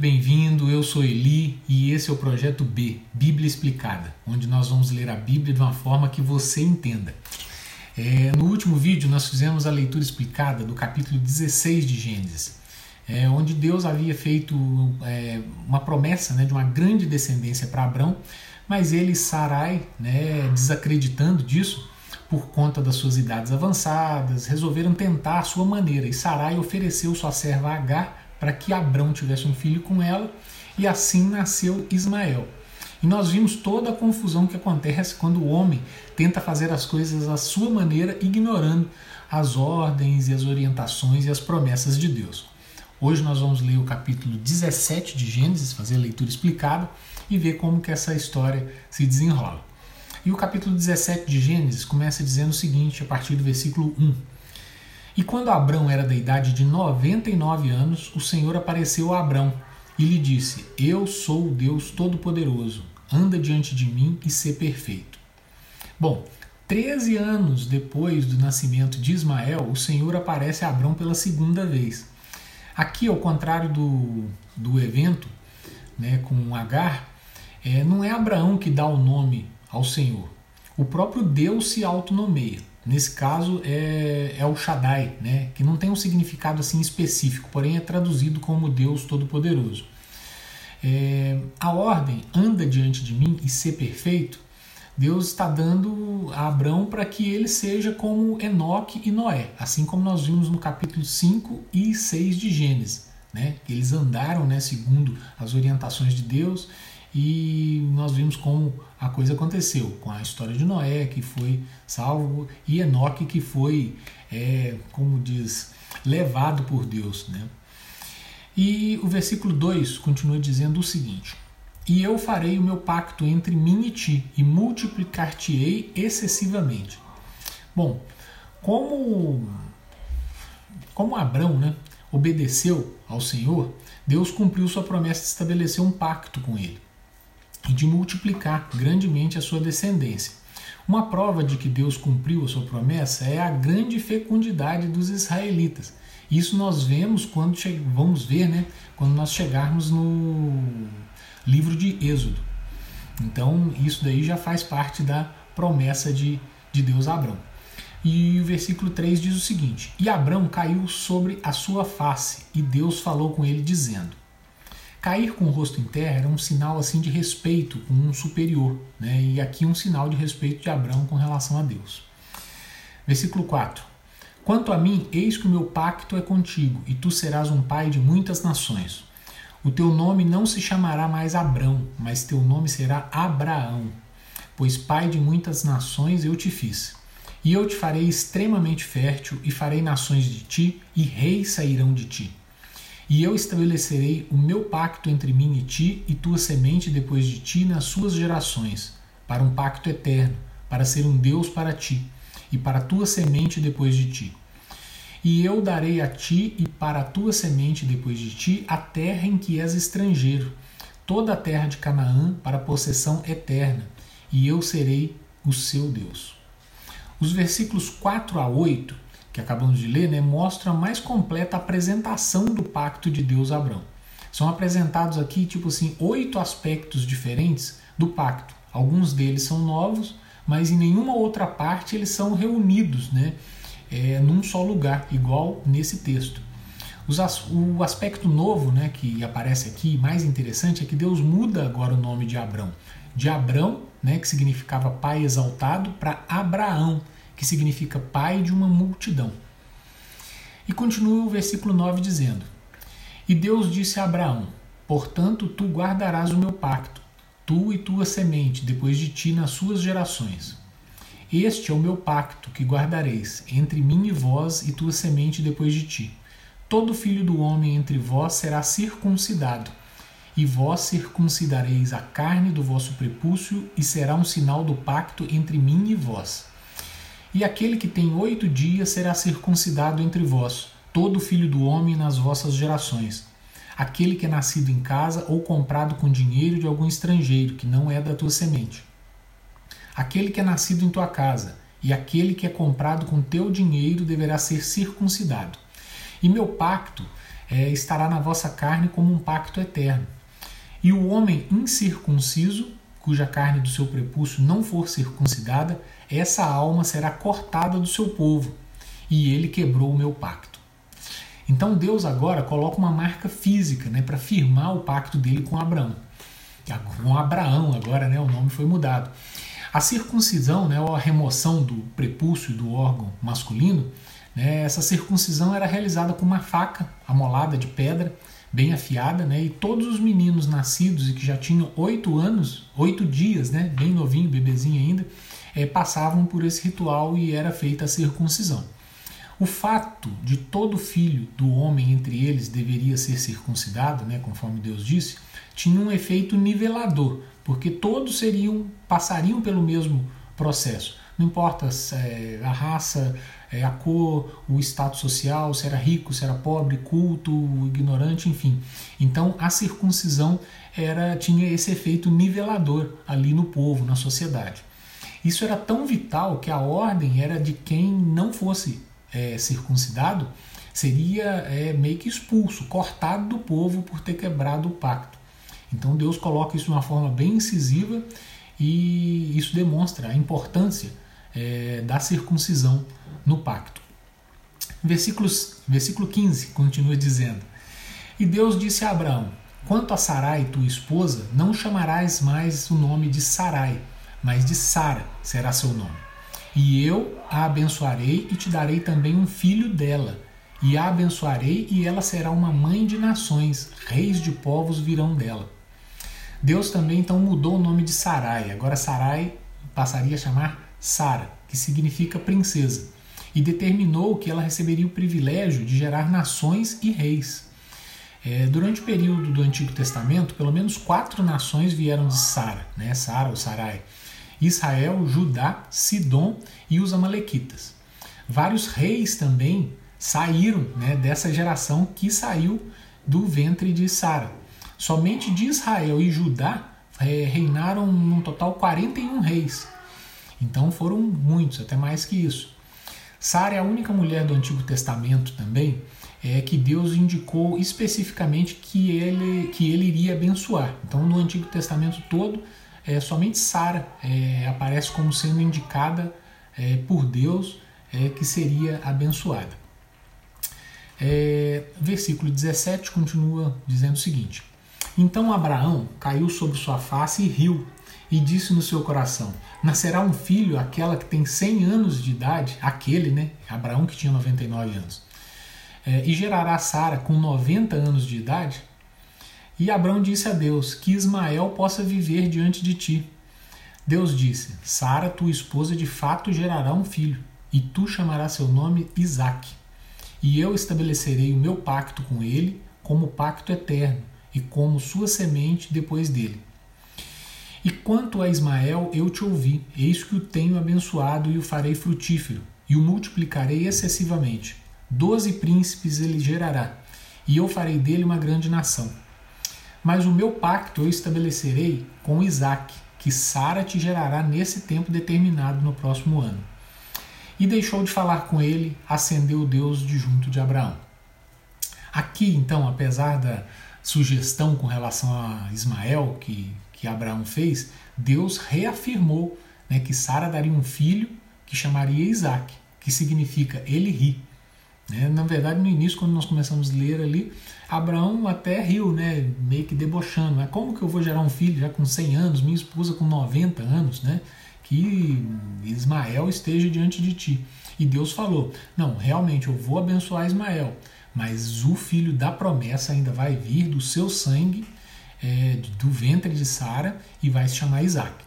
bem-vindo. Eu sou Eli e esse é o projeto B, Bíblia Explicada, onde nós vamos ler a Bíblia de uma forma que você entenda. É, no último vídeo, nós fizemos a leitura explicada do capítulo 16 de Gênesis, é, onde Deus havia feito é, uma promessa né, de uma grande descendência para Abraão, mas ele Sarai, né, desacreditando disso, por conta das suas idades avançadas, resolveram tentar a sua maneira e Sarai ofereceu sua serva Agar para que Abrão tivesse um filho com ela, e assim nasceu Ismael. E nós vimos toda a confusão que acontece quando o homem tenta fazer as coisas à sua maneira, ignorando as ordens e as orientações e as promessas de Deus. Hoje nós vamos ler o capítulo 17 de Gênesis, fazer a leitura explicada e ver como que essa história se desenrola. E o capítulo 17 de Gênesis começa dizendo o seguinte, a partir do versículo 1. E quando Abrão era da idade de 99 anos, o Senhor apareceu a Abrão e lhe disse: Eu sou o Deus Todo-Poderoso, anda diante de mim e sê perfeito. Bom, 13 anos depois do nascimento de Ismael, o Senhor aparece a Abrão pela segunda vez. Aqui, ao contrário do, do evento né, com Agar, é, não é Abraão que dá o nome ao Senhor. O próprio Deus se autonomeia. Nesse caso é, é o Shaddai, né? que não tem um significado assim específico, porém é traduzido como Deus Todo-Poderoso. É, a ordem anda diante de mim e ser perfeito, Deus está dando a Abraão para que ele seja como Enoque e Noé, assim como nós vimos no capítulo 5 e 6 de Gênesis. Né? Eles andaram né, segundo as orientações de Deus e nós vimos como a coisa aconteceu com a história de Noé, que foi salvo, e Enoque, que foi, é, como diz, levado por Deus. Né? E o versículo 2 continua dizendo o seguinte: E eu farei o meu pacto entre mim e ti, e multiplicar-te-ei excessivamente. Bom, como, como Abrão né, obedeceu ao Senhor, Deus cumpriu sua promessa de estabelecer um pacto com ele e de multiplicar grandemente a sua descendência. Uma prova de que Deus cumpriu a sua promessa é a grande fecundidade dos israelitas. Isso nós vemos quando vamos ver, né, quando nós chegarmos no livro de Êxodo. Então, isso daí já faz parte da promessa de, de Deus a Abraão. E o versículo 3 diz o seguinte: E Abraão caiu sobre a sua face, e Deus falou com ele, dizendo: Cair com o rosto em terra era um sinal assim de respeito com um superior, né? e aqui um sinal de respeito de Abraão com relação a Deus. Versículo 4: Quanto a mim, eis que o meu pacto é contigo, e tu serás um pai de muitas nações. O teu nome não se chamará mais Abrão, mas teu nome será Abraão, pois pai de muitas nações eu te fiz. E eu te farei extremamente fértil, e farei nações de ti, e reis sairão de ti. E eu estabelecerei o meu pacto entre mim e ti e tua semente depois de ti nas suas gerações, para um pacto eterno, para ser um Deus para ti e para tua semente depois de ti. E eu darei a ti e para a tua semente depois de ti a terra em que és estrangeiro, toda a terra de Canaã para possessão eterna, e eu serei o seu Deus. Os versículos 4 a 8 que acabamos de ler, né, mostra a mais completa apresentação do pacto de Deus a Abraão. São apresentados aqui, tipo assim, oito aspectos diferentes do pacto. Alguns deles são novos, mas em nenhuma outra parte eles são reunidos né, é, num só lugar, igual nesse texto. o aspecto novo né, que aparece aqui, mais interessante, é que Deus muda agora o nome de Abraão. De Abrão, né, que significava pai exaltado, para Abraão, que significa pai de uma multidão. E continua o versículo 9 dizendo: E Deus disse a Abraão: Portanto, tu guardarás o meu pacto, tu e tua semente, depois de ti nas suas gerações. Este é o meu pacto que guardareis entre mim e vós e tua semente depois de ti. Todo filho do homem entre vós será circuncidado, e vós circuncidareis a carne do vosso prepúcio, e será um sinal do pacto entre mim e vós. E aquele que tem oito dias será circuncidado entre vós, todo filho do homem nas vossas gerações. Aquele que é nascido em casa ou comprado com dinheiro de algum estrangeiro, que não é da tua semente. Aquele que é nascido em tua casa, e aquele que é comprado com teu dinheiro deverá ser circuncidado. E meu pacto é, estará na vossa carne como um pacto eterno. E o homem incircunciso, cuja carne do seu prepúcio não for circuncidada, essa alma será cortada do seu povo, e ele quebrou o meu pacto. Então Deus agora coloca uma marca física né, para firmar o pacto dele com Abraão. Com Abraão agora, né, o nome foi mudado. A circuncisão, né, ou a remoção do prepúcio do órgão masculino, né, essa circuncisão era realizada com uma faca amolada de pedra, bem afiada, né, e todos os meninos nascidos e que já tinham oito anos, oito dias, né, bem novinho, bebezinho ainda, é, passavam por esse ritual e era feita a circuncisão. O fato de todo filho do homem entre eles deveria ser circuncidado, né, conforme Deus disse, tinha um efeito nivelador, porque todos seriam passariam pelo mesmo processo. Não importa é, a raça, é, a cor, o status social, se era rico, se era pobre, culto, ignorante, enfim. Então a circuncisão era tinha esse efeito nivelador ali no povo, na sociedade. Isso era tão vital que a ordem era de quem não fosse é, circuncidado seria é, meio que expulso, cortado do povo por ter quebrado o pacto. Então Deus coloca isso de uma forma bem incisiva e isso demonstra a importância é, da circuncisão no pacto. Versículos, versículo 15 continua dizendo: E Deus disse a Abraão: Quanto a Sarai, tua esposa, não chamarás mais o nome de Sarai, mas de Sara será seu nome. E eu a abençoarei e te darei também um filho dela. E a abençoarei e ela será uma mãe de nações, reis de povos virão dela. Deus também então mudou o nome de Sarai. Agora Sarai passaria a chamar Sara, que significa princesa, e determinou que ela receberia o privilégio de gerar nações e reis. É, durante o período do Antigo Testamento, pelo menos quatro nações vieram de Sara, né? Sara ou Sarai. Israel, Judá, Sidom e os Amalequitas. Vários reis também saíram né, dessa geração que saiu do ventre de Sara. Somente de Israel e Judá é, reinaram no total 41 reis. Então foram muitos, até mais que isso. Sara é a única mulher do Antigo Testamento também é, que Deus indicou especificamente que ele, que ele iria abençoar. Então no Antigo Testamento todo é, somente Sara é, aparece como sendo indicada é, por Deus é, que seria abençoada. É, versículo 17 continua dizendo o seguinte: Então Abraão caiu sobre sua face e riu, e disse no seu coração: Nascerá um filho aquela que tem 100 anos de idade, aquele, né? Abraão que tinha 99 anos. É, e gerará Sara com 90 anos de idade? E Abraão disse a Deus: Que Ismael possa viver diante de ti. Deus disse: Sara, tua esposa, de fato gerará um filho, e tu chamarás seu nome Isaque. E eu estabelecerei o meu pacto com ele como pacto eterno, e como sua semente depois dele. E quanto a Ismael, eu te ouvi, eis que o tenho abençoado e o farei frutífero, e o multiplicarei excessivamente. Doze príncipes ele gerará, e eu farei dele uma grande nação. Mas o meu pacto eu estabelecerei com Isaac, que Sara te gerará nesse tempo determinado no próximo ano. E deixou de falar com ele, acendeu Deus de junto de Abraão. Aqui, então, apesar da sugestão com relação a Ismael que, que Abraão fez, Deus reafirmou né, que Sara daria um filho que chamaria Isaac, que significa ele ri. Né? Na verdade, no início, quando nós começamos a ler ali, Abraão até riu, né? meio que debochando. Né? Como que eu vou gerar um filho já com 100 anos, minha esposa com 90 anos, né? que Ismael esteja diante de ti. E Deus falou: Não, realmente eu vou abençoar Ismael, mas o filho da promessa ainda vai vir do seu sangue, é, do ventre de Sara, e vai se chamar Isaac.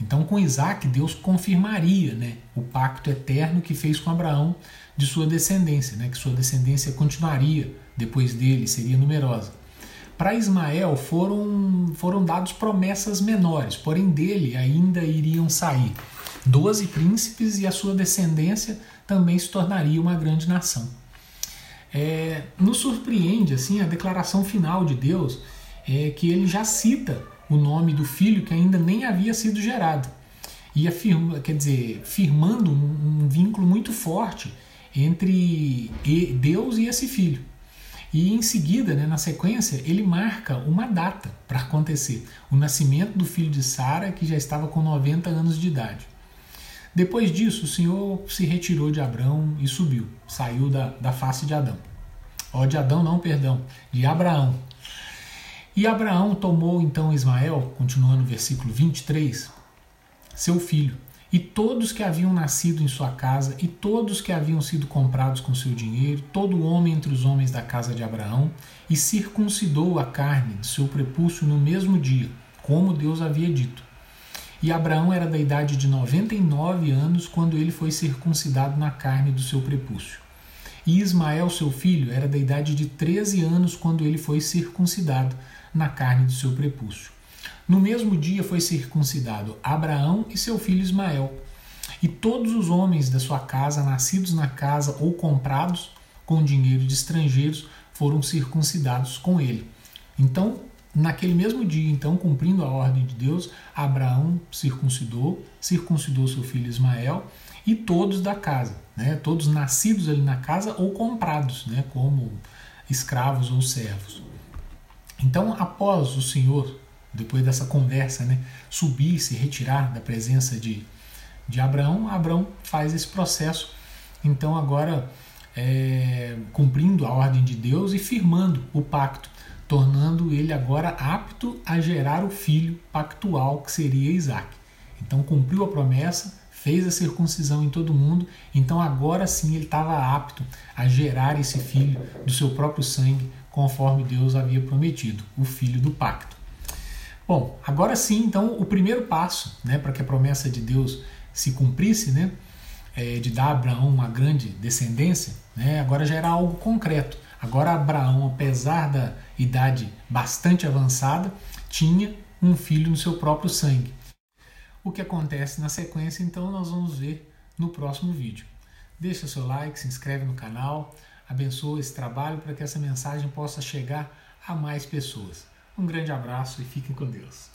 Então, com Isaac, Deus confirmaria né, o pacto eterno que fez com Abraão de sua descendência, né, que sua descendência continuaria depois dele, seria numerosa. Para Ismael foram, foram dados promessas menores, porém dele ainda iriam sair doze príncipes e a sua descendência também se tornaria uma grande nação. É, nos surpreende assim a declaração final de Deus, é, que ele já cita o nome do filho que ainda nem havia sido gerado e afirma, quer dizer, firmando um, um vínculo muito forte entre Deus e esse filho. E em seguida, né, na sequência, ele marca uma data para acontecer: o nascimento do filho de Sara, que já estava com 90 anos de idade. Depois disso, o Senhor se retirou de Abraão e subiu, saiu da, da face de Adão. Ó, de Adão, não, perdão, de Abraão. E Abraão tomou então Ismael, continuando no versículo 23, seu filho, e todos que haviam nascido em sua casa, e todos que haviam sido comprados com seu dinheiro, todo homem entre os homens da casa de Abraão, e circuncidou a carne seu prepúcio no mesmo dia, como Deus havia dito. E Abraão era da idade de 99 anos quando ele foi circuncidado na carne do seu prepúcio. E Ismael, seu filho, era da idade de 13 anos quando ele foi circuncidado na carne do seu prepúcio. No mesmo dia foi circuncidado Abraão e seu filho Ismael. E todos os homens da sua casa, nascidos na casa ou comprados com dinheiro de estrangeiros, foram circuncidados com ele. Então, naquele mesmo dia, então, cumprindo a ordem de Deus, Abraão circuncidou, circuncidou seu filho Ismael e todos da casa, né? Todos nascidos ali na casa ou comprados, né? Como escravos ou servos. Então, após o Senhor depois dessa conversa, né, subir, se retirar da presença de, de Abraão, Abraão faz esse processo. Então, agora, é, cumprindo a ordem de Deus e firmando o pacto, tornando ele agora apto a gerar o filho pactual que seria Isaac. Então, cumpriu a promessa, fez a circuncisão em todo mundo, então agora sim ele estava apto a gerar esse filho do seu próprio sangue, conforme Deus havia prometido, o filho do pacto. Bom, agora sim, então, o primeiro passo né, para que a promessa de Deus se cumprisse, né, é, de dar a Abraão uma grande descendência, né, agora já era algo concreto. Agora, Abraão, apesar da idade bastante avançada, tinha um filho no seu próprio sangue. O que acontece na sequência, então, nós vamos ver no próximo vídeo. Deixa seu like, se inscreve no canal, Abençoa esse trabalho para que essa mensagem possa chegar a mais pessoas. Um grande abraço e fiquem com Deus.